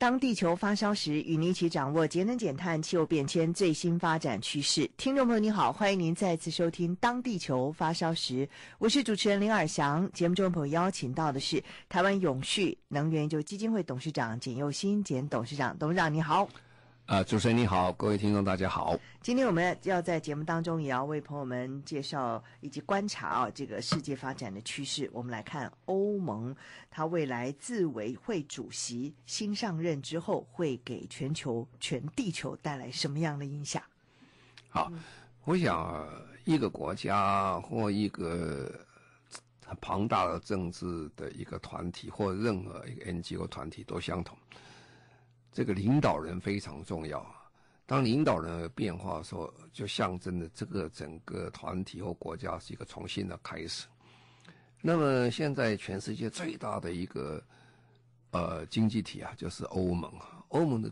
当地球发烧时，与您一起掌握节能减碳、气候变迁最新发展趋势。听众朋友，你好，欢迎您再次收听《当地球发烧时》，我是主持人林尔翔。节目中朋友邀请到的是台湾永续能源研究基金会董事长简佑新简董事长，董事长你好。啊，主持人你好，各位听众大家好。今天我们要在节目当中也要为朋友们介绍以及观察啊这个世界发展的趋势。我们来看欧盟，它未来自委会主席新上任之后，会给全球全地球带来什么样的影响？好，我想一个国家或一个很庞大的政治的一个团体，或任何一个 NGO 团体都相同。这个领导人非常重要。当领导人有变化的时候，就象征着这个整个团体或国家是一个重新的开始。那么现在全世界最大的一个呃经济体啊，就是欧盟啊。欧盟的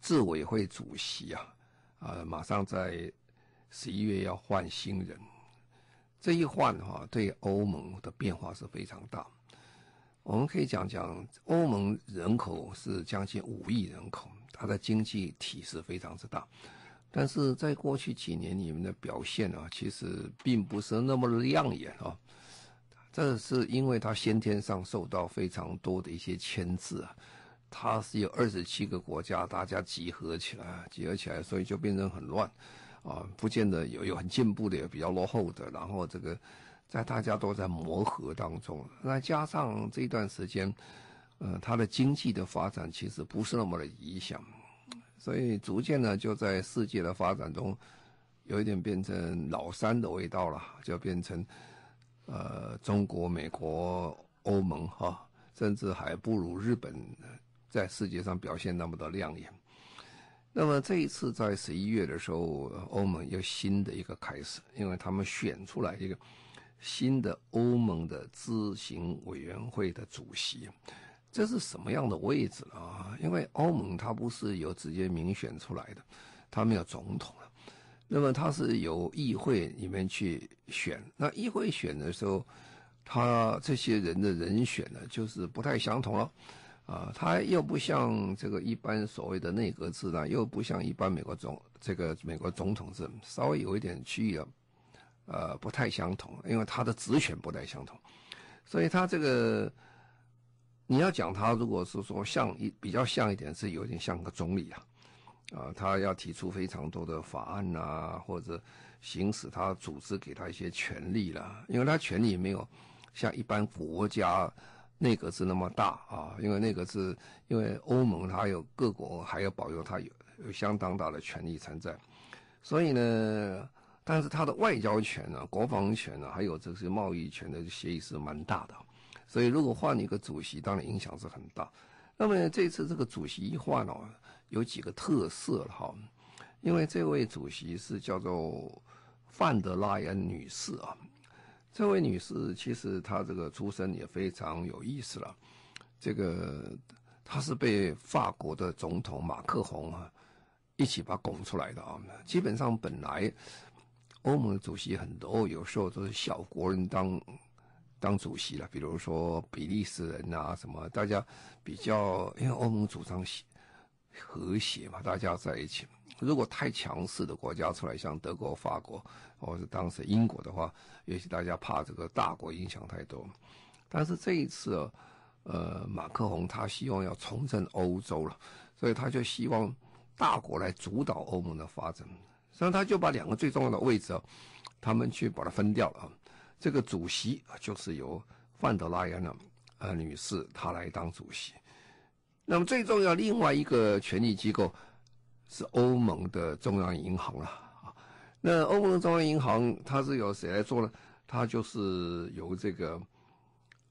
自委会主席啊，啊、马上在十一月要换新人。这一换的话，对欧盟的变化是非常大。我们可以讲讲，欧盟人口是将近五亿人口，它的经济体是非常之大，但是在过去几年里面的表现啊，其实并不是那么亮眼啊。这是因为它先天上受到非常多的一些牵制啊，它是有二十七个国家大家集合起来，集合起来，所以就变成很乱啊，不见得有有很进步的，有比较落后的，然后这个。在大家都在磨合当中，那加上这段时间，呃，它的经济的发展其实不是那么的理想，所以逐渐呢，就在世界的发展中，有一点变成老三的味道了，就变成呃中国、美国、欧盟哈，甚至还不如日本在世界上表现那么的亮眼。那么这一次在十一月的时候，欧盟有新的一个开始，因为他们选出来一个。新的欧盟的执行委员会的主席，这是什么样的位置啊？因为欧盟它不是由直接民选出来的，它没有总统，那么它是由议会里面去选。那议会选的时候，他这些人的人选呢，就是不太相同了。啊，他又不像这个一般所谓的内阁制呢，又不像一般美国总这个美国总统制，稍微有一点区别。呃，不太相同，因为他的职权不太相同，所以他这个你要讲他，如果是说像一比较像一点，是有点像个总理啊，啊，他要提出非常多的法案啊，或者行使他组织给他一些权利啦，因为他权力没有像一般国家内阁制那么大啊，因为内阁制，因为欧盟它有各国还要保佑它有有相当大的权力存在，所以呢。但是他的外交权呢、啊、国防权呢、啊，还有这些贸易权的协议是蛮大的，所以如果换一个主席，当然影响是很大。那么这次这个主席一换哦，有几个特色了哈，因为这位主席是叫做范德莱恩女士啊，这位女士其实她这个出身也非常有意思了，这个她是被法国的总统马克宏啊一起把拱出来的啊，基本上本来。欧盟的主席很多，有时候都是小国人当当主席了，比如说比利时人啊，什么大家比较，因为欧盟主张和谐嘛，大家在一起。如果太强势的国家出来，像德国、法国，或者当时英国的话，也许大家怕这个大国影响太多。但是这一次，呃，马克宏他希望要重振欧洲了，所以他就希望大国来主导欧盟的发展。所以他就把两个最重要的位置，他们去把它分掉了啊。这个主席就是由范德莱恩啊女士她来当主席。那么最重要另外一个权力机构是欧盟的中央银行了啊。那欧盟的中央银行它是由谁来做呢？它就是由这个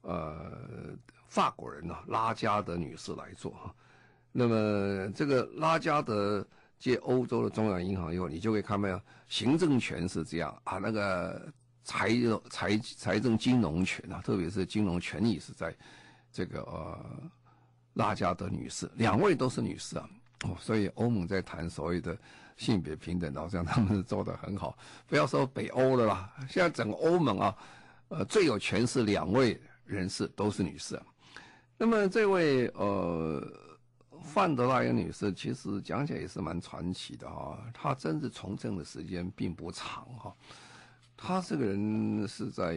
呃法国人呢、拉加德女士来做哈。那么这个拉加德借欧洲的中央银行以后，你就会看到行政权是这样啊，那个财财财政金融权啊，特别是金融权益是在这个呃拉加德女士，两位都是女士啊。哦，所以欧盟在谈所谓的性别平等，好像他们是做得很好。不要说北欧了啦，现在整个欧盟啊，呃，最有权势两位人士都是女士。那么这位呃范德莱恩女士，其实讲起来也是蛮传奇的哈。她真是从政的时间并不长哈。她这个人是在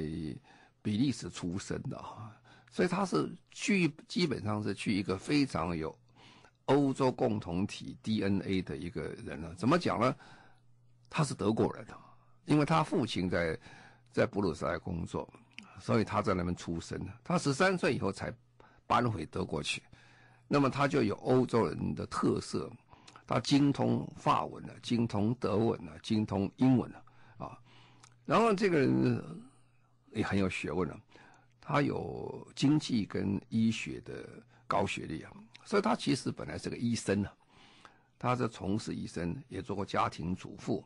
比利时出生的哈，所以她是去基本上是去一个非常有。欧洲共同体 DNA 的一个人呢？怎么讲呢？他是德国人的，因为他父亲在在布鲁塞尔工作，所以他在那边出生。他十三岁以后才搬回德国去，那么他就有欧洲人的特色，他精通法文了，精通德文了，精通英文了啊。然后这个人也很有学问了，他有经济跟医学的高学历啊。所以他其实本来是个医生呢，他是从事医生，也做过家庭主妇。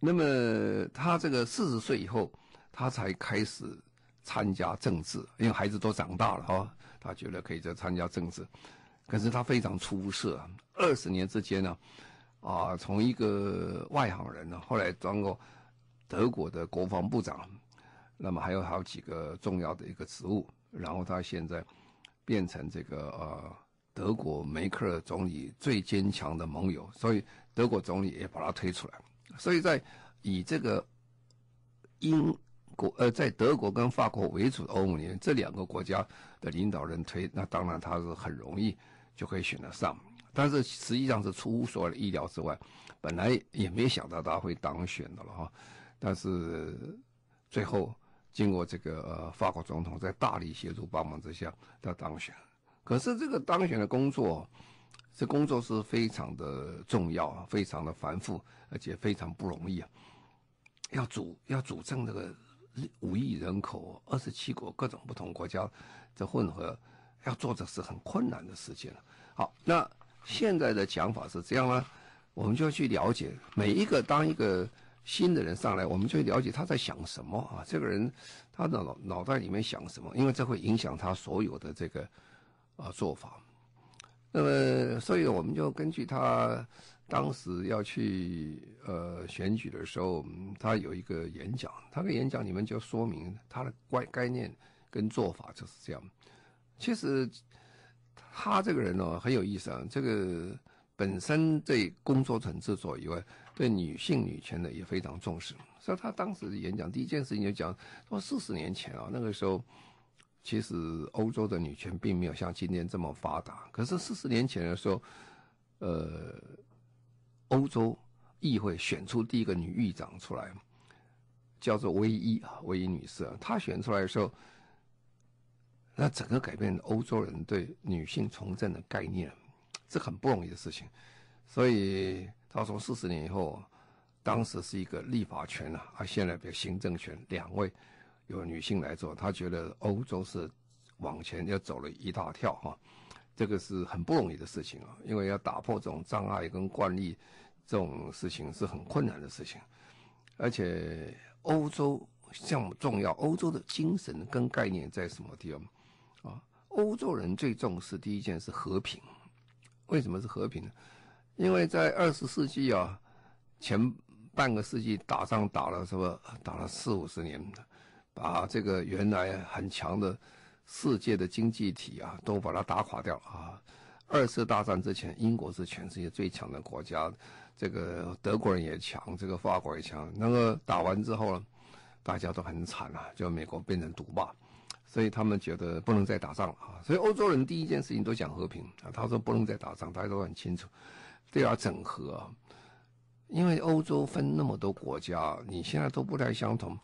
那么他这个四十岁以后，他才开始参加政治，因为孩子都长大了哈，他觉得可以再参加政治。可是他非常出色，二十年之间呢，啊，从一个外行人呢，后来当过德国的国防部长，那么还有好几个重要的一个职务，然后他现在。变成这个呃德国梅克尔总理最坚强的盟友，所以德国总理也把他推出来。所以在以这个英国呃在德国跟法国为主的欧盟里面，这两个国家的领导人推，那当然他是很容易就可以选得上。但是实际上是出乎所有的意料之外，本来也没想到他会当选的了哈。但是最后。经过这个呃法国总统在大力协助帮忙之下，他当选。可是这个当选的工作，这工作是非常的重要，非常的繁复，而且非常不容易啊。要主要主政这个五亿人口、二十七国各种不同国家这混合，要做的是很困难的事情。好，那现在的讲法是这样呢，我们就要去了解每一个当一个。新的人上来，我们就会了解他在想什么啊？这个人他的脑脑袋里面想什么？因为这会影响他所有的这个啊做法。那么，所以我们就根据他当时要去呃选举的时候，他有一个演讲，他的演讲里面就说明他的概概念跟做法就是这样。其实他这个人呢很有意思啊，这个本身对工作很执着以外。对女性女权呢也非常重视，所以他当时的演讲第一件事情就讲说，四十年前啊，那个时候其实欧洲的女权并没有像今天这么发达。可是四十年前的时候，呃，欧洲议会选出第一个女议长出来，叫做唯一啊，唯一女士啊。她选出来的时候，那整个改变欧洲人对女性从政的概念，这很不容易的事情，所以。她从：“四十年以后，当时是一个立法权啊，而现在比行政权，两位由女性来做。她觉得欧洲是往前要走了一大跳哈，这个是很不容易的事情啊，因为要打破这种障碍跟惯例，这种事情是很困难的事情。而且欧洲项目重要，欧洲的精神跟概念在什么地方啊？欧洲人最重视第一件是和平，为什么是和平呢？”因为在二十世纪啊，前半个世纪打仗打了什么？打了四五十年，把这个原来很强的世界的经济体啊，都把它打垮掉啊。二次大战之前，英国是全世界最强的国家，这个德国人也强，这个法国也强。那个打完之后呢，大家都很惨啊，就美国变成独霸，所以他们觉得不能再打仗了啊。所以欧洲人第一件事情都讲和平啊，他说不能再打仗，大家都很清楚。都要整合啊，因为欧洲分那么多国家，你现在都不太相同。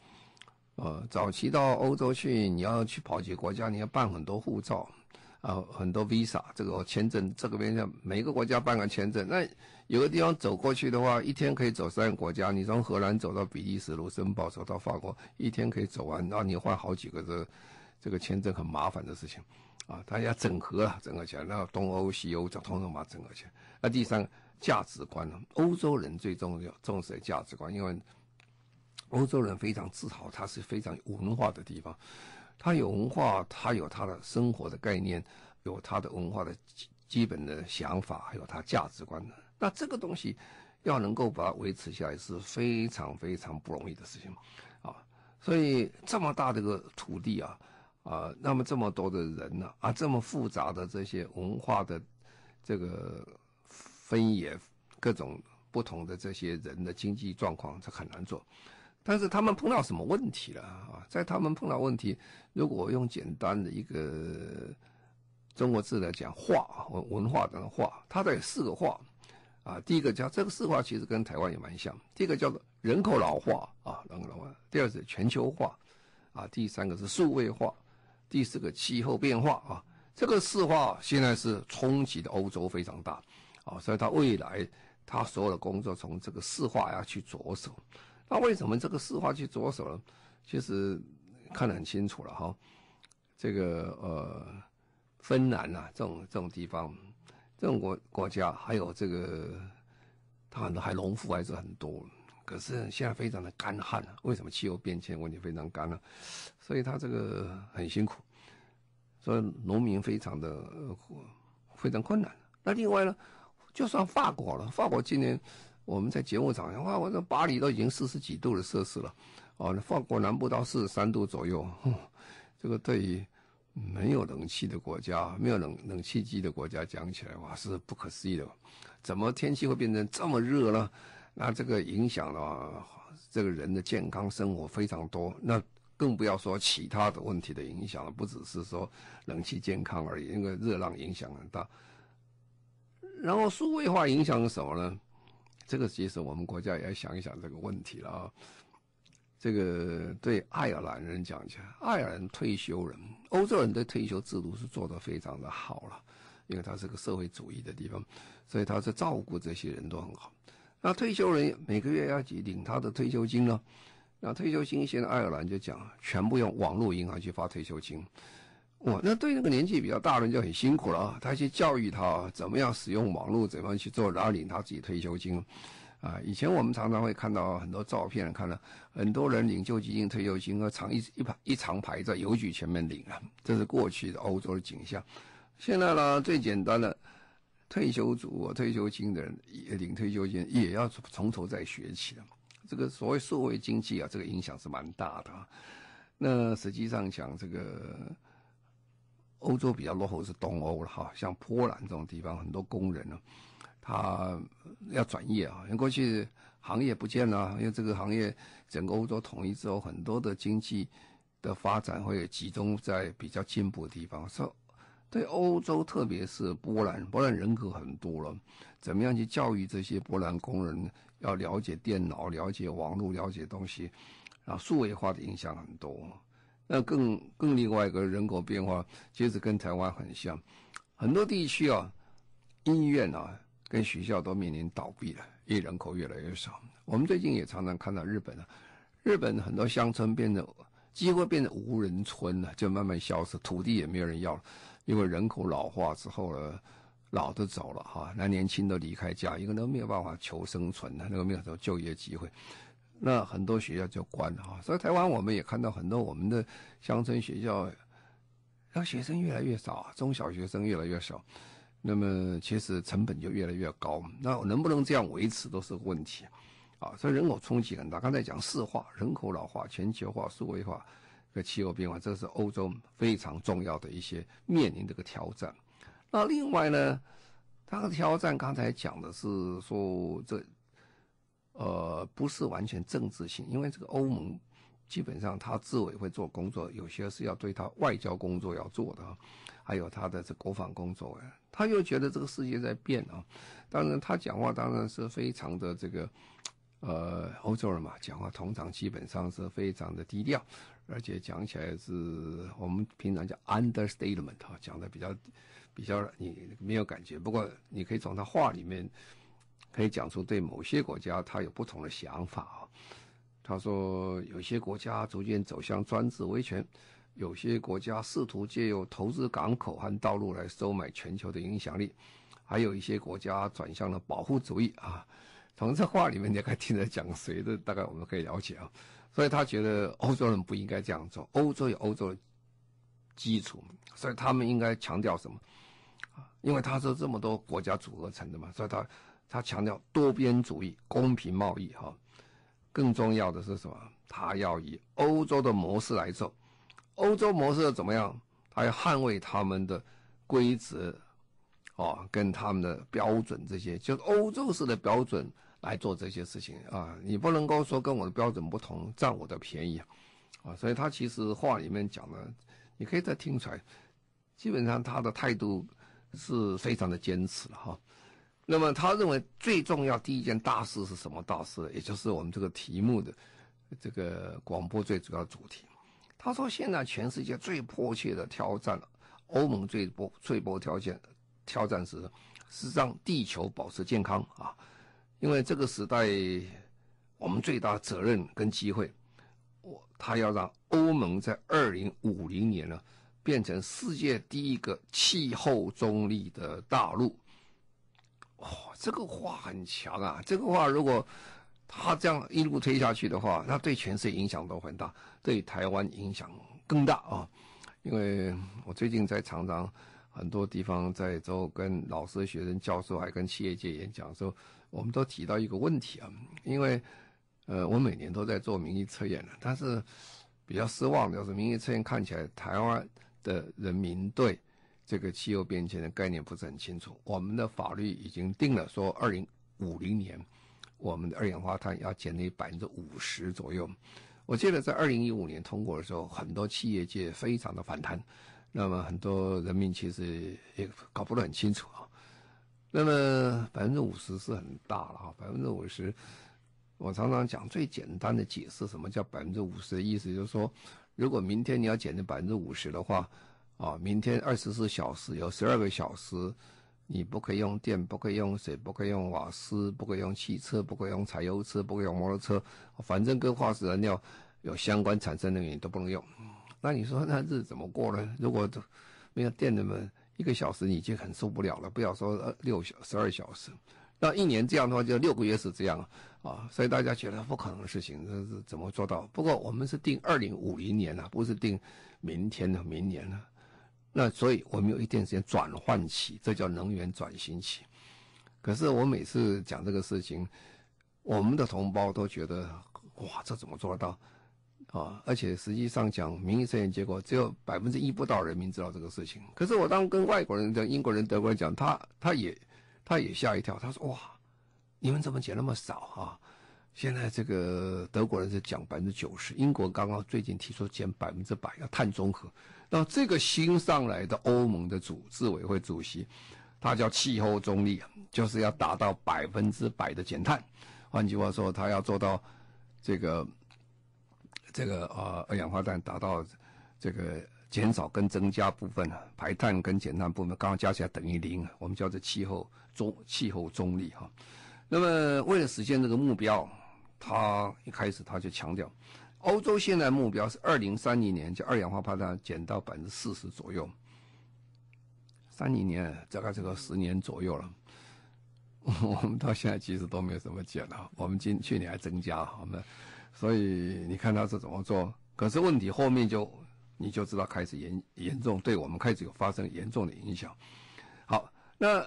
呃，早期到欧洲去，你要去跑几个国家，你要办很多护照，啊，很多 visa 这个签证，这个边上每个国家办个签证。那有个地方走过去的话，一天可以走三个国家。你从荷兰走到比利时、卢森堡，走到法国，一天可以走完，那你换好几个这这个签证很麻烦的事情，啊，他要整合啊，整合起来，那东欧西欧就统统把它整合起来。那第三个价值观呢？欧洲人最重要重视的价值观，因为欧洲人非常自豪，他是非常有文化的地方，他有文化，他有他的生活的概念，有他的文化的基本的想法，还有他价值观的。那这个东西要能够把它维持下来是非常非常不容易的事情。啊所以这么大的个土地啊，啊，那么这么多的人呢，啊，这么复杂的这些文化的这个分野，各种不同的这些人的经济状况，这很难做。但是他们碰到什么问题了啊？在他们碰到问题，如果用简单的一个中国字来讲，化文文化的化，它的四个化。啊，第一个叫这个四化，其实跟台湾也蛮像。第一个叫做人口老化啊，人口老化。第二是全球化，啊，第三个是数位化，第四个气候变化啊。这个四化现在是冲击的欧洲非常大，啊，所以它未来它所有的工作从这个四化要去着手。那为什么这个四化去着手呢？其实看得很清楚了哈。这个呃，芬兰啊，这种这种地方。这种国国家还有这个，它很多还农夫还是很多，可是现在非常的干旱。为什么气候变迁问题非常干呢？所以它这个很辛苦，所以农民非常的非常困难。那另外呢，就算法国了，法国今年我们在节目上，哇，我说巴黎都已经四十几度的摄氏了，哦，那法国南部到四十三度左右，这个对于。没有冷气的国家，没有冷冷气机的国家，讲起来哇是不可思议的，怎么天气会变成这么热呢？那这个影响了这个人的健康生活非常多，那更不要说其他的问题的影响了，不只是说冷气健康而已，因为热浪影响很大。然后数位化影响是什么呢？这个其实我们国家也要想一想这个问题了啊。这个对爱尔兰人讲起来，爱尔兰退休人，欧洲人的退休制度是做得非常的好了，因为它是个社会主义的地方，所以他是照顾这些人都很好。那退休人每个月要领他的退休金呢？那退休金现在爱尔兰就讲，全部用网络银行去发退休金。哇，那对那个年纪比较大的人就很辛苦了啊，他去教育他怎么样使用网络，怎么样去做，然后领他自己退休金。啊，以前我们常常会看到很多照片，看到很多人领救济金、退休金，和长一一排一长排在邮局前面领啊，这是过去的欧洲的景象。现在呢，最简单的退休族、退休金的人也领退休金，也要从头再学起了。这个所谓社会经济啊，这个影响是蛮大的。那实际上讲，这个欧洲比较落后是东欧了哈，像波兰这种地方，很多工人呢。他要转业啊，因为过去行业不见了，因为这个行业整个欧洲统一之后，很多的经济的发展会集中在比较进步的地方。所以对欧洲，特别是波兰，波兰人口很多了，怎么样去教育这些波兰工人，要了解电脑、了解网络、了解东西，然后数位化的影响很多。那更更另外一个人口变化，其实跟台湾很像，很多地区啊，医院啊。跟学校都面临倒闭了，因为人口越来越少。我们最近也常常看到日本啊，日本很多乡村变得几乎变成无人村了，就慢慢消失，土地也没有人要了，因为人口老化之后呢，老的走了哈，那年轻的离开家，因为都没有办法求生存了，那个没有什么就业机会，那很多学校就关了哈。所以台湾我们也看到很多我们的乡村学校，让学生越来越少，中小学生越来越少。那么其实成本就越来越高，那能不能这样维持都是个问题，啊，所以人口冲击很大。刚才讲四化、人口老化、全球化、数位化和气候变化，这是欧洲非常重要的一些面临这个挑战。那另外呢，它的挑战刚才讲的是说这，呃，不是完全政治性，因为这个欧盟基本上他自委会做工作，有些是要对他外交工作要做的。还有他的这国防工作，哎，他又觉得这个世界在变啊。当然，他讲话当然是非常的这个，呃，欧洲人嘛，讲话通常基本上是非常的低调，而且讲起来是我们平常叫 understatement 哈，讲的比较比较你没有感觉。不过你可以从他话里面可以讲出对某些国家他有不同的想法啊。他说有些国家逐渐走向专制威权。有些国家试图借由投资港口和道路来收买全球的影响力，还有一些国家转向了保护主义啊。从这话里面，你可以听得讲谁的，大概我们可以了解啊。所以他觉得欧洲人不应该这样做，欧洲有欧洲的基础，所以他们应该强调什么？因为他是这么多国家组合成的嘛，所以他他强调多边主义、公平贸易哈。更重要的是什么？他要以欧洲的模式来做。欧洲模式怎么样？他要捍卫他们的规则，哦，跟他们的标准，这些就是欧洲式的标准来做这些事情啊。你不能够说跟我的标准不同，占我的便宜啊。所以他其实话里面讲的，你可以再听出来，基本上他的态度是非常的坚持了哈。那么他认为最重要第一件大事是什么大事？也就是我们这个题目的这个广播最主要主题。他说：“现在全世界最迫切的挑战，欧盟最迫最迫挑战挑战是，是让地球保持健康啊！因为这个时代，我们最大责任跟机会，我他要让欧盟在二零五零年呢，变成世界第一个气候中立的大陆。哇，这个话很强啊！这个话如果……”他这样一路推下去的话，那对全世界影响都很大，对台湾影响更大啊！因为我最近在常常很多地方在做跟老师、学生、教授，还跟企业界演讲的时候，我们都提到一个问题啊。因为呃，我每年都在做民意测验的，但是比较失望的就是民意测验看起来台湾的人民对这个气候变迁的概念不是很清楚。我们的法律已经定了说，二零五零年。我们的二氧化碳要减低百分之五十左右。我记得在二零一五年通过的时候，很多企业界非常的反弹，那么很多人民其实也搞不得很清楚啊。那么百分之五十是很大了啊，百分之五十，我常常讲最简单的解释，什么叫百分之五十的意思，就是说，如果明天你要减低百分之五十的话，啊，明天二十四小时有十二个小时。你不可以用电，不可以用水，不可以用瓦斯，不可以用汽车，不可以用柴油车，不可以用摩托车，反正跟化石燃料有相关产生能源都不能用。那你说那日子怎么过呢？如果没有电的嘛，一个小时你已经很受不了了，不要说六小十二小时，那一年这样的话就六个月是这样啊，所以大家觉得不可能的事情，这是怎么做到？不过我们是定二零五零年了，不是定明天的明年了。那所以，我们有一段时间转换期，这叫能源转型期。可是我每次讲这个事情，我们的同胞都觉得，哇，这怎么做得到？啊！而且实际上讲，民意测验结果只有百分之一不到人民知道这个事情。可是我当跟外国人、讲英国人、德国人讲，他他也他也吓一跳，他说：“哇，你们怎么减那么少啊？”现在这个德国人是讲百分之九十，英国刚刚最近提出减百分之百，要碳中和。那这个新上来的欧盟的主治委会主席，他叫气候中立，就是要达到百分之百的减碳。换句话说，他要做到这个这个呃二氧化碳达到这个减少跟增加部分啊，排碳跟减碳部分刚刚加起来等于零，我们叫做气候中气候中立哈。那么为了实现这个目标，他一开始他就强调。欧洲现在目标是二零三零年，就二氧化碳减到百分之四十左右。三零年大概这个十年左右了，我们到现在其实都没有什么减了。我们今去年还增加，我们所以你看他是怎么做？可是问题后面就你就知道开始严严重，对我们开始有发生严重的影响。好，那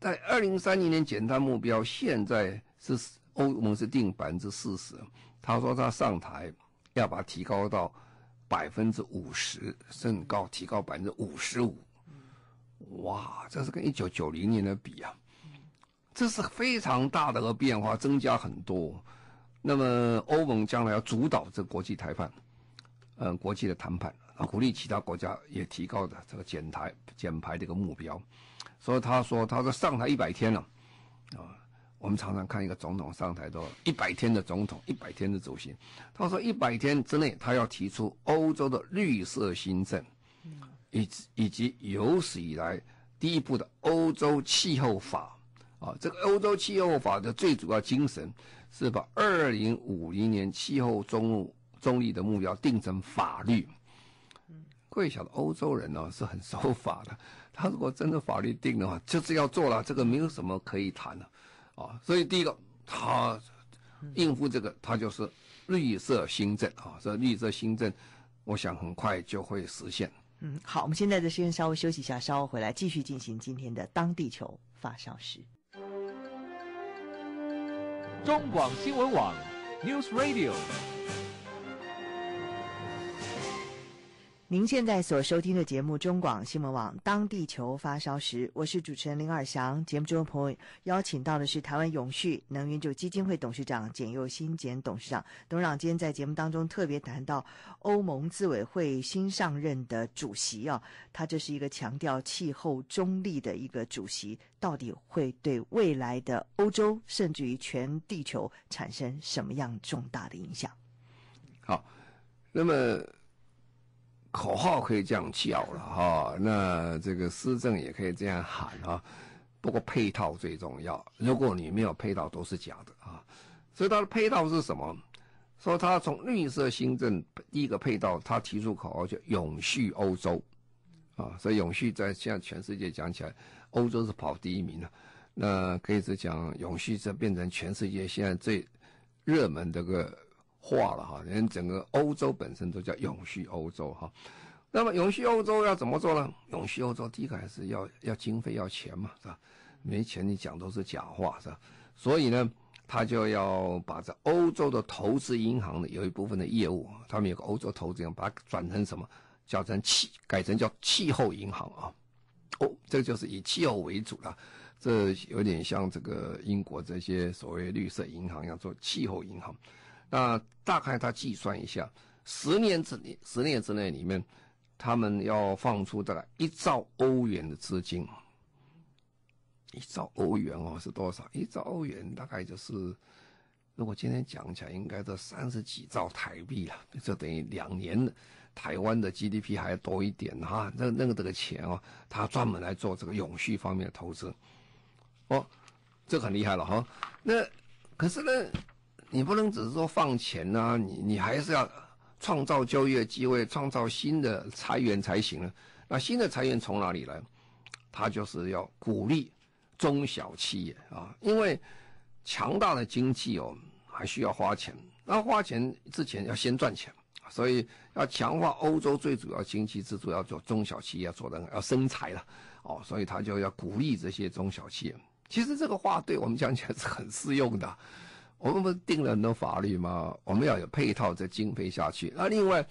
在二零三零年减碳目标，现在是欧盟是定百分之四十。他说他上台要把提高到百分之五十，甚高提高百分之五十五，哇，这是跟一九九零年的比啊，这是非常大的个变化，增加很多。那么欧盟将来要主导这国际谈判，嗯，国际的谈判，鼓励其他国家也提高的这个减排减排这个目标。所以他说，他说上台一百天了，啊。我们常常看一个总统上台都一百天的总统，一百天的主席。他说一百天之内，他要提出欧洲的绿色新政，以以及有史以来第一部的欧洲气候法。啊，这个欧洲气候法的最主要精神是把二零五零年气候中中立的目标定成法律。各位晓得欧洲人呢、哦、是很守法的，他如果真的法律定的话，就是要做了，这个没有什么可以谈的，啊，所以第一个他应付这个，他就是绿色新政啊，这绿色新政，我想很快就会实现。嗯，好，我们现在的时间稍微休息一下，稍后回来继续进行今天的当地球发烧时。中广新闻网，News Radio。您现在所收听的节目《中广新闻网》，当地球发烧时，我是主持人林尔祥。节目中的朋友邀请到的是台湾永续能源基金会董事长简又新简董事长。董事长今天在节目当中特别谈到欧盟自委会新上任的主席啊，他这是一个强调气候中立的一个主席，到底会对未来的欧洲甚至于全地球产生什么样重大的影响？好，那么。口号可以这样叫了哈，那这个施政也可以这样喊啊，不过配套最重要。如果你没有配套，都是假的啊。所以它的配套是什么？说他从绿色新政第一个配套，他提出口号叫“永续欧洲”啊。所以永续在现在全世界讲起来，欧洲是跑第一名的。那可以是讲永续，这变成全世界现在最热门这个。化了哈，连整个欧洲本身都叫永续欧洲哈。那么永续欧洲要怎么做呢？永续欧洲第一个还是要要经费要钱嘛，是吧？没钱你讲都是假话，是吧？所以呢，他就要把这欧洲的投资银行的有一部分的业务，他们有个欧洲投资银行，把它转成什么？叫成气，改成叫气候银行啊。哦，这个就是以气候为主了。这有点像这个英国这些所谓绿色银行要做气候银行。那大概他计算一下，十年之内，十年之内里面，他们要放出大概一兆欧元的资金。一兆欧元哦，是多少？一兆欧元大概就是，如果今天讲起来，应该是三十几兆台币了，就等于两年的台湾的 GDP 还要多一点哈。那那个这个钱哦，他专门来做这个永续方面的投资。哦，这很厉害了哈。那可是呢？你不能只是说放钱呐、啊，你你还是要创造就业机会，创造新的财源才行了。那新的财源从哪里来？他就是要鼓励中小企业啊，因为强大的经济哦，还需要花钱。那花钱之前要先赚钱，所以要强化欧洲最主要经济支柱，要做中小企业做的要生财了哦，所以他就要鼓励这些中小企业。其实这个话对我们讲起来是很适用的。我们不是定了很多法律吗？我们要有配套的经费下去。那另外，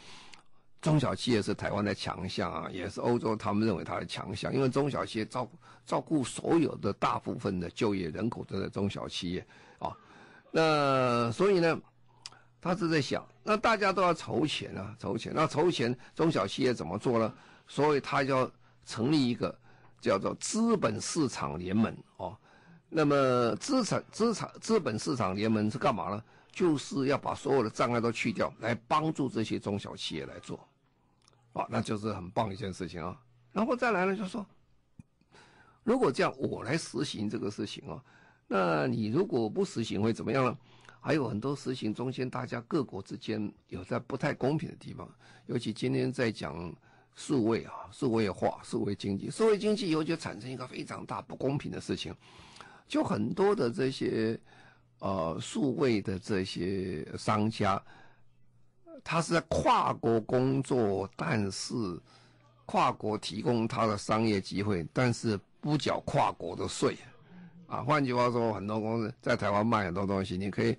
中小企业是台湾的强项啊，也是欧洲他们认为它的强项，因为中小企业照顾照顾所有的大部分的就业人口都在中小企业啊。那所以呢，他是在想，那大家都要筹钱啊，筹钱。那筹钱，中小企业怎么做呢？所以他要成立一个叫做资本市场联盟哦。那么资产资产资本市场联盟是干嘛呢？就是要把所有的障碍都去掉，来帮助这些中小企业来做，啊，那就是很棒一件事情啊。然后再来呢，就是说，如果这样我来实行这个事情啊，那你如果不实行会怎么样呢？还有很多实行中间，大家各国之间有在不太公平的地方，尤其今天在讲数位啊，数位化、数位经济，数位经济以后就产生一个非常大不公平的事情。就很多的这些，呃，数位的这些商家，他是在跨国工作，但是跨国提供他的商业机会，但是不缴跨国的税，啊，换句话说，很多公司在台湾卖很多东西，你可以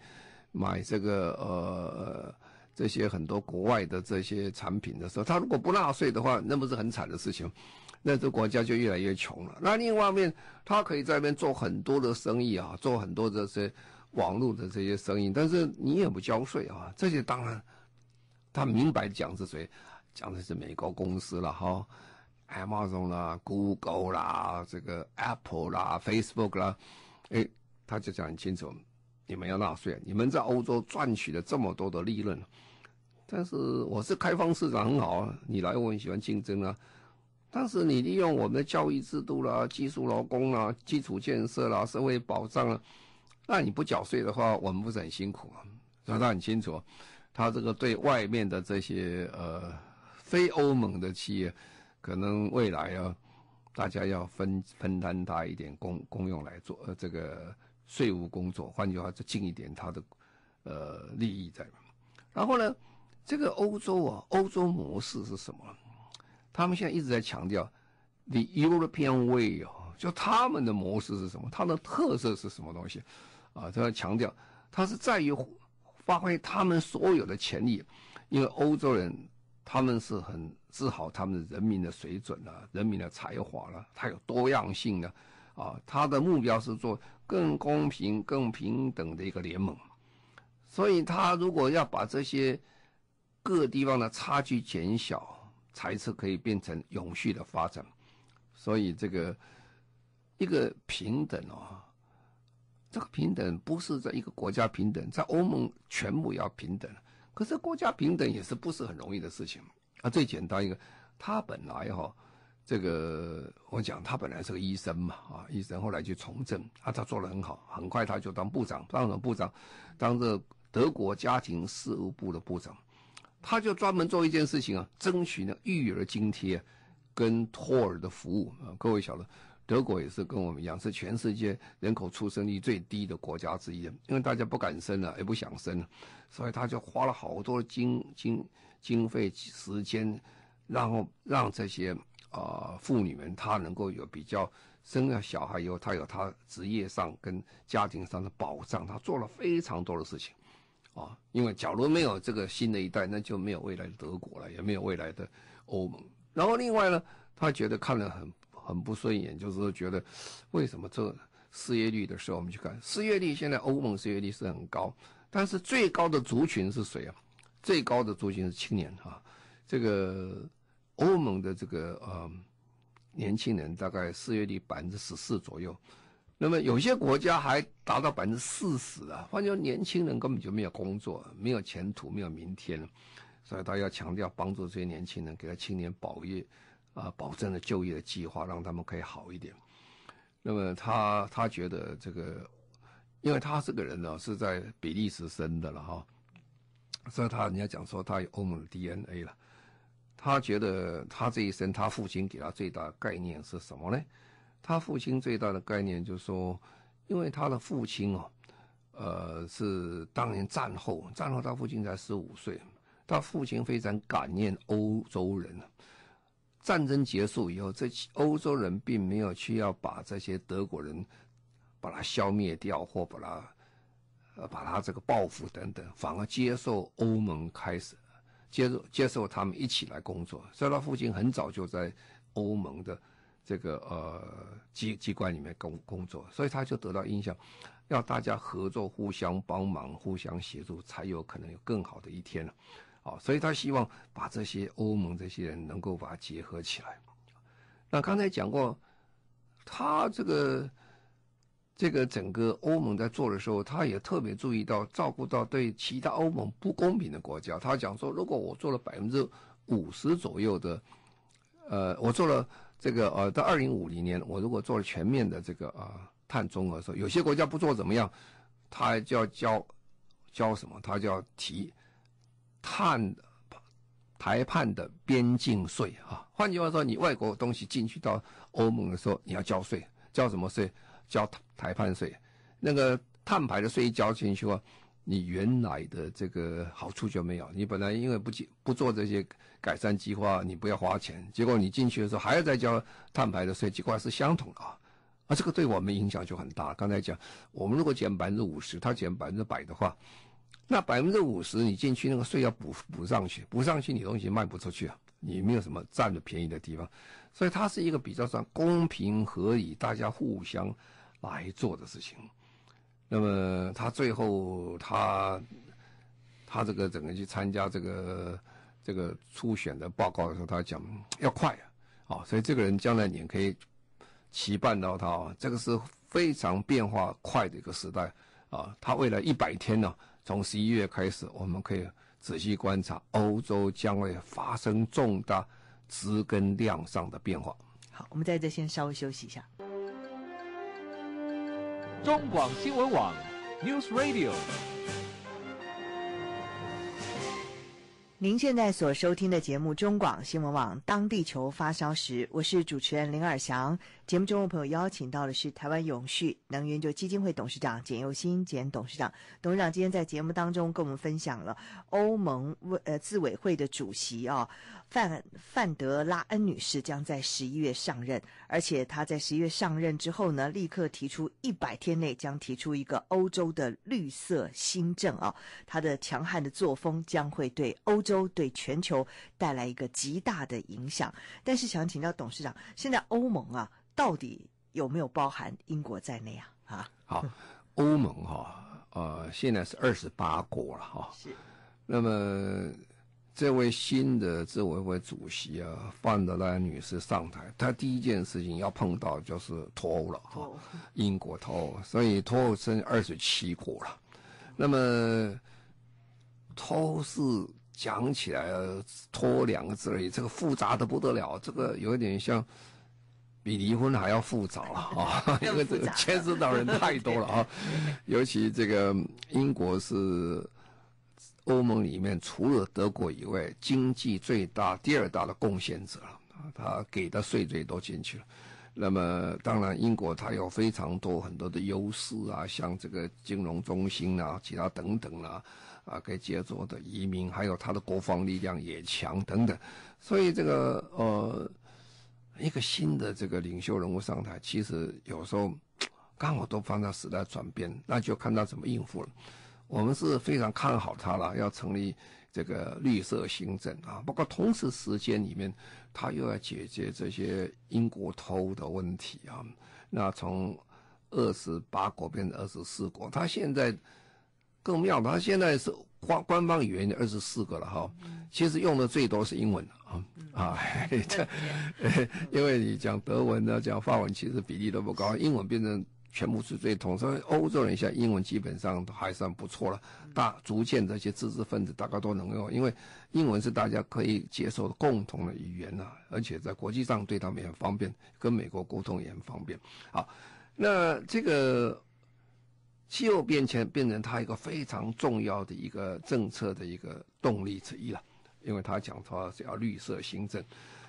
买这个呃这些很多国外的这些产品的时候，他如果不纳税的话，那不是很惨的事情。那这国家就越来越穷了。那另外一面，他可以在那边做很多的生意啊，做很多这些网络的这些生意，但是你也不交税啊。这些当然，他明白讲是谁，讲的是美国公司了哈，Amazon 啦、Google 啦、这个 Apple 啦、Facebook 啦，哎，他就讲很清楚，你们要纳税，你们在欧洲赚取了这么多的利润，但是我是开放市场很好啊，你来我很喜欢竞争啊。但是你利用我们的教育制度啦、技术劳工啦、基础建设啦、社会保障啊，那你不缴税的话，我们不是很辛苦啊？所以他很清楚，他这个对外面的这些呃非欧盟的企业，可能未来要大家要分分担他一点公公用来做呃这个税务工作，换句话就尽一点他的呃利益在。然后呢，这个欧洲啊，欧洲模式是什么？他们现在一直在强调 the European way 哦，就他们的模式是什么？它的特色是什么东西？啊，他要强调，它是在于发挥他们所有的潜力，因为欧洲人他们是很自豪他们的人民的水准啊，人民的才华了，他有多样性的，啊，他的目标是做更公平、更平等的一个联盟，所以他如果要把这些各地方的差距减小，才是可以变成永续的发展，所以这个一个平等哦。这个平等不是在一个国家平等，在欧盟全部要平等。可是国家平等也是不是很容易的事情啊。最简单一个，他本来哈、哦，这个我讲他本来是个医生嘛啊，医生后来去从政啊，他做得很好，很快他就当部长，当了部长？当这德国家庭事务部的部长，他就专门做一件事情啊，争取呢育儿津贴跟托儿的服务啊。各位晓得。德国也是跟我们一样，是全世界人口出生率最低的国家之一，因为大家不敢生了，也不想生了，所以他就花了好多经经经费时间，然后让这些啊、妇女们她能够有比较生了小孩以后，她有她职业上跟家庭上的保障，她做了非常多的事情，啊，因为假如没有这个新的一代，那就没有未来的德国了，也没有未来的欧盟。然后另外呢，他觉得看了很。很不顺眼，就是觉得，为什么这失业率的时候，我们去看失业率，现在欧盟失业率是很高，但是最高的族群是谁啊？最高的族群是青年啊，这个欧盟的这个呃年轻人大概失业率百分之十四左右，那么有些国家还达到百分之四十啊，换句话说，年轻人根本就没有工作，没有前途，没有明天了，所以他要强调帮助这些年轻人，给他青年保业。啊，保证了就业的计划，让他们可以好一点。那么他他觉得这个，因为他这个人呢是在比利时生的了哈，所以他人家讲说他有欧盟的 DNA 了。他觉得他这一生，他父亲给他最大的概念是什么呢？他父亲最大的概念就是说，因为他的父亲哦，呃，是当年战后，战后他父亲才十五岁，他父亲非常感念欧洲人。战争结束以后，这欧洲人并没有去要把这些德国人把他消灭掉，或把他呃把他这个报复等等，反而接受欧盟开始接受接受他们一起来工作。所以他父亲很早就在欧盟的这个呃机机关里面工工作，所以他就得到印象，要大家合作、互相帮忙、互相协助，才有可能有更好的一天了。哦，所以他希望把这些欧盟这些人能够把它结合起来。那刚才讲过，他这个这个整个欧盟在做的时候，他也特别注意到照顾到对其他欧盟不公平的国家。他讲说，如果我做了百分之五十左右的，呃，我做了这个呃，到二零五零年，我如果做了全面的这个啊、碳中和的时候，有些国家不做怎么样？他就要交交什么？他就要提。碳排判的边境税啊，换句话说，你外国东西进去到欧盟的时候，你要交税，交什么税？交排判税。那个碳排的税一交进去的话，你原来的这个好处就没有。你本来因为不不做这些改善计划，你不要花钱，结果你进去的时候还要再交碳排的税，结果是相同的啊。啊，这个对我们影响就很大。刚才讲，我们如果减百分之五十，他减百分之百的话。那百分之五十你进去那个税要补补上去，补上去你东西卖不出去啊，你没有什么占的便宜的地方，所以它是一个比较算公平合理，大家互相来做的事情。那么他最后他他这个整个去参加这个这个初选的报告的时候，他讲要快啊，啊，所以这个人将来你可以期盼到他，这个是非常变化快的一个时代啊，他未来一百天呢。从十一月开始，我们可以仔细观察欧洲将会发生重大质跟量上的变化。好，我们在这先稍微休息一下。中广新闻网，News Radio。您现在所收听的节目中广新闻网《当地球发烧时》，我是主持人林尔翔。节目中的朋友邀请到的是台湾永续能源就基金会董事长简又新简董事长。董事长今天在节目当中跟我们分享了欧盟委呃自委会的主席啊范范德拉恩女士将在十一月上任，而且她在十一月上任之后呢，立刻提出一百天内将提出一个欧洲的绿色新政啊，她的强悍的作风将会对欧洲对全球带来一个极大的影响。但是想请教董事长，现在欧盟啊。到底有没有包含英国在内啊？啊，好，欧盟哈，呃，现在是二十八国了哈。是。那么，这位新的自委会主席啊，范德莱女士上台，她第一件事情要碰到就是脱欧了哈。英国脱欧，所以脱欧剩二十七国了。那么，脱欧是讲起来脱两个字而已，这个复杂的不得了，这个有点像。比离婚还要复杂了啊！因为这个牵涉到人太多了啊，尤其这个英国是欧盟里面除了德国以外经济最大、第二大的贡献者了啊，他给的税最多进去了。那么当然，英国它有非常多很多的优势啊，像这个金融中心啊、其他等等啊，啊，可以接触的移民，还有它的国防力量也强等等，所以这个呃。一个新的这个领袖人物上台，其实有时候刚好都放在时代转变，那就看他怎么应付了。我们是非常看好他了，要成立这个绿色新政啊。不过同时时间里面，他又要解决这些英国脱的问题啊。那从二十八国变成二十四国，他现在更妙，他现在是官官方语言的二十四个了哈。其实用的最多是英文。啊，这，因为你讲德文呢，讲法文，其实比例都不高，英文变成全部是最通，所以欧洲人现在英文基本上都还算不错了。大逐渐这些知识分子大概都能用，因为英文是大家可以接受的共同的语言呐、啊，而且在国际上对他们也很方便，跟美国沟通也很方便。好，那这个气候变迁变成它一个非常重要的一个政策的一个动力之一了。因为他讲他是要绿色新政，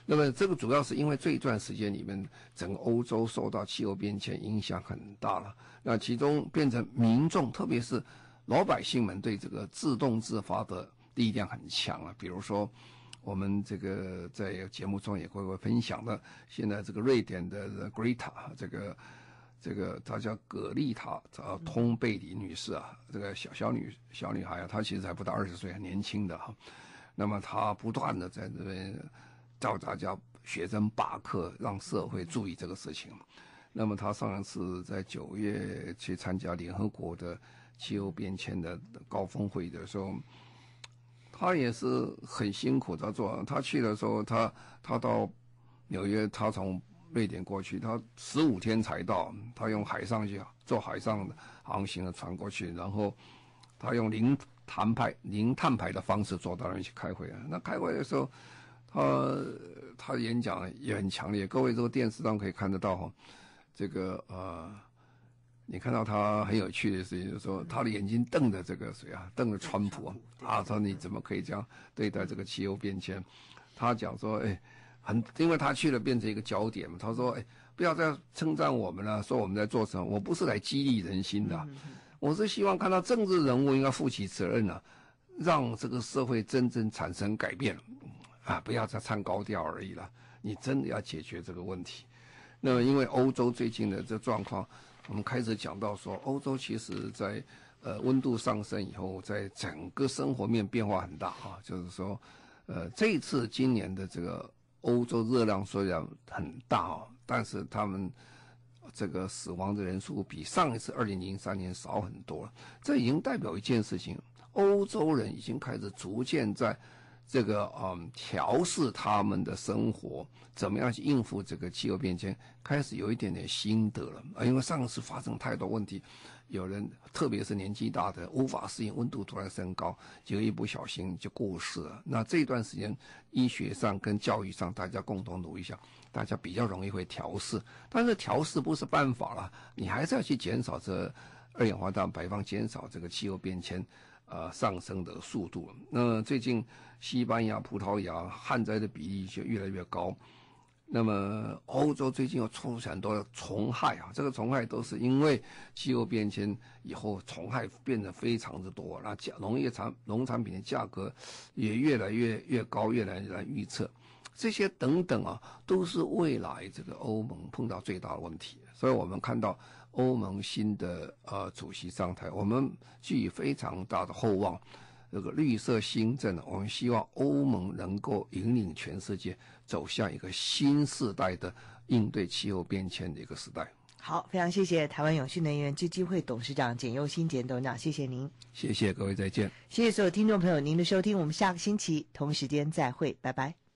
那么这个主要是因为这一段时间里面，整个欧洲受到气候变迁影响很大了。那其中变成民众，特别是老百姓们对这个自动自发的力量很强啊。比如说，我们这个在节目中也会会分享的，现在这个瑞典的 Greta，这个这个她叫葛丽塔通贝里女士啊，这个小小女小女孩啊，她其实还不到二十岁，很年轻的哈。那么他不断的在这边教大家学生罢课，让社会注意这个事情。那么他上一次在九月去参加联合国的气候变迁的高峰会议的时候，他也是很辛苦的做。他去的时候，他他到纽约，他从瑞典过去，他十五天才到。他用海上去坐海上航行的船过去，然后他用零。谈判零碳排的方式坐到那里去开会啊。那开会的时候，他他演讲也很强烈。各位这个电视上可以看得到哈，这个呃，你看到他很有趣的事情，就是说他的眼睛瞪着这个谁啊，瞪着川普啊，他说你怎么可以这样对待这个气候变迁？他讲说，哎，很，因为他去了变成一个焦点嘛。他说，哎，不要再称赞我们了，说我们在做什么，我不是来激励人心的。我是希望看到政治人物应该负起责任了，啊，让这个社会真正产生改变，啊，不要再唱高调而已了。你真的要解决这个问题。那么，因为欧洲最近的这状况，我们开始讲到说，欧洲其实在呃温度上升以后，在整个生活面变化很大啊。就是说，呃，这一次今年的这个欧洲热量虽然很大啊，但是他们。这个死亡的人数比上一次二零零三年少很多了，这已经代表一件事情：欧洲人已经开始逐渐在这个嗯调试他们的生活，怎么样去应付这个气候变迁，开始有一点点心得了啊。因为上次发生太多问题，有人特别是年纪大的无法适应温度突然升高，就一不小心就过世了。那这段时间医学上跟教育上大家共同努力一下。大家比较容易会调试，但是调试不是办法了，你还是要去减少这二氧化碳排放，减少这个气候变迁，呃上升的速度。那最近西班牙、葡萄牙旱灾的比例就越来越高。那么欧洲最近又出现很多的虫害啊，这个虫害都是因为气候变迁以后，虫害变得非常之多，那价农业产农产品的价格也越来越越高，越来越难预测。这些等等啊，都是未来这个欧盟碰到最大的问题。所以我们看到欧盟新的呃主席上台，我们寄予非常大的厚望。这个绿色新政，我们希望欧盟能够引领全世界走向一个新时代的应对气候变迁的一个时代。好，非常谢谢台湾永续能源基金会董事长简又新简董事长，谢谢您。谢谢各位，再见。谢谢所有听众朋友您的收听，我们下个星期同时间再会，拜拜。